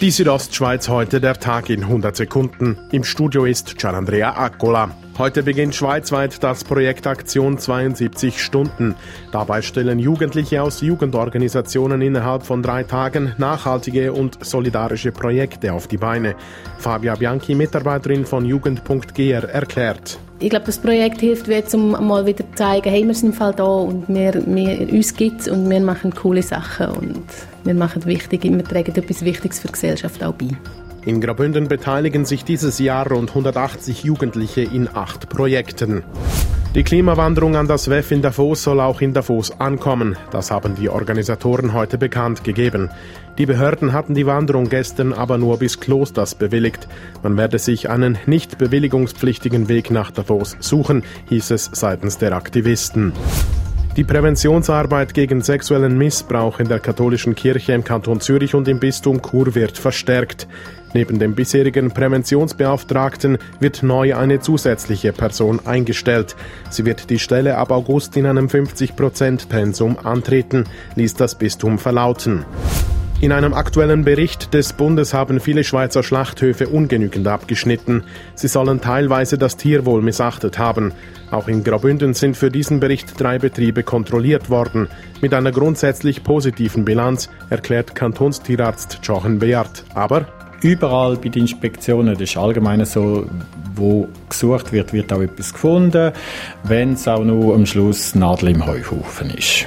Die Südostschweiz heute der Tag in 100 Sekunden. Im Studio ist Gianandrea Accola. Heute beginnt schweizweit das Projekt Aktion 72 Stunden. Dabei stellen Jugendliche aus Jugendorganisationen innerhalb von drei Tagen nachhaltige und solidarische Projekte auf die Beine. Fabia Bianchi, Mitarbeiterin von Jugend.gr, erklärt. Ich glaube, das Projekt hilft jetzt, um mal wieder zu zeigen, hey, wir sind im Fall da und wir, wir, uns gibt und wir machen coole Sachen und wir machen wichtig, wir tragen etwas Wichtiges für die Gesellschaft auch bei. In Graubünden beteiligen sich dieses Jahr rund 180 Jugendliche in acht Projekten. Die Klimawanderung an das WEF in Davos soll auch in Davos ankommen. Das haben die Organisatoren heute bekannt gegeben. Die Behörden hatten die Wanderung gestern aber nur bis Klosters bewilligt. Man werde sich einen nicht bewilligungspflichtigen Weg nach Davos suchen, hieß es seitens der Aktivisten. Die Präventionsarbeit gegen sexuellen Missbrauch in der katholischen Kirche im Kanton Zürich und im Bistum Chur wird verstärkt. Neben dem bisherigen Präventionsbeauftragten wird neu eine zusätzliche Person eingestellt. Sie wird die Stelle ab August in einem 50%-Pensum antreten, ließ das Bistum verlauten. In einem aktuellen Bericht des Bundes haben viele Schweizer Schlachthöfe ungenügend abgeschnitten. Sie sollen teilweise das Tierwohl missachtet haben. Auch in Graubünden sind für diesen Bericht drei Betriebe kontrolliert worden. Mit einer grundsätzlich positiven Bilanz, erklärt Kantonstierarzt Jochen Beard. Aber überall bei den Inspektionen, das ist allgemein so, wo gesucht wird, wird auch etwas gefunden, wenn es auch nur am Schluss Nadel im Heuhaufen ist.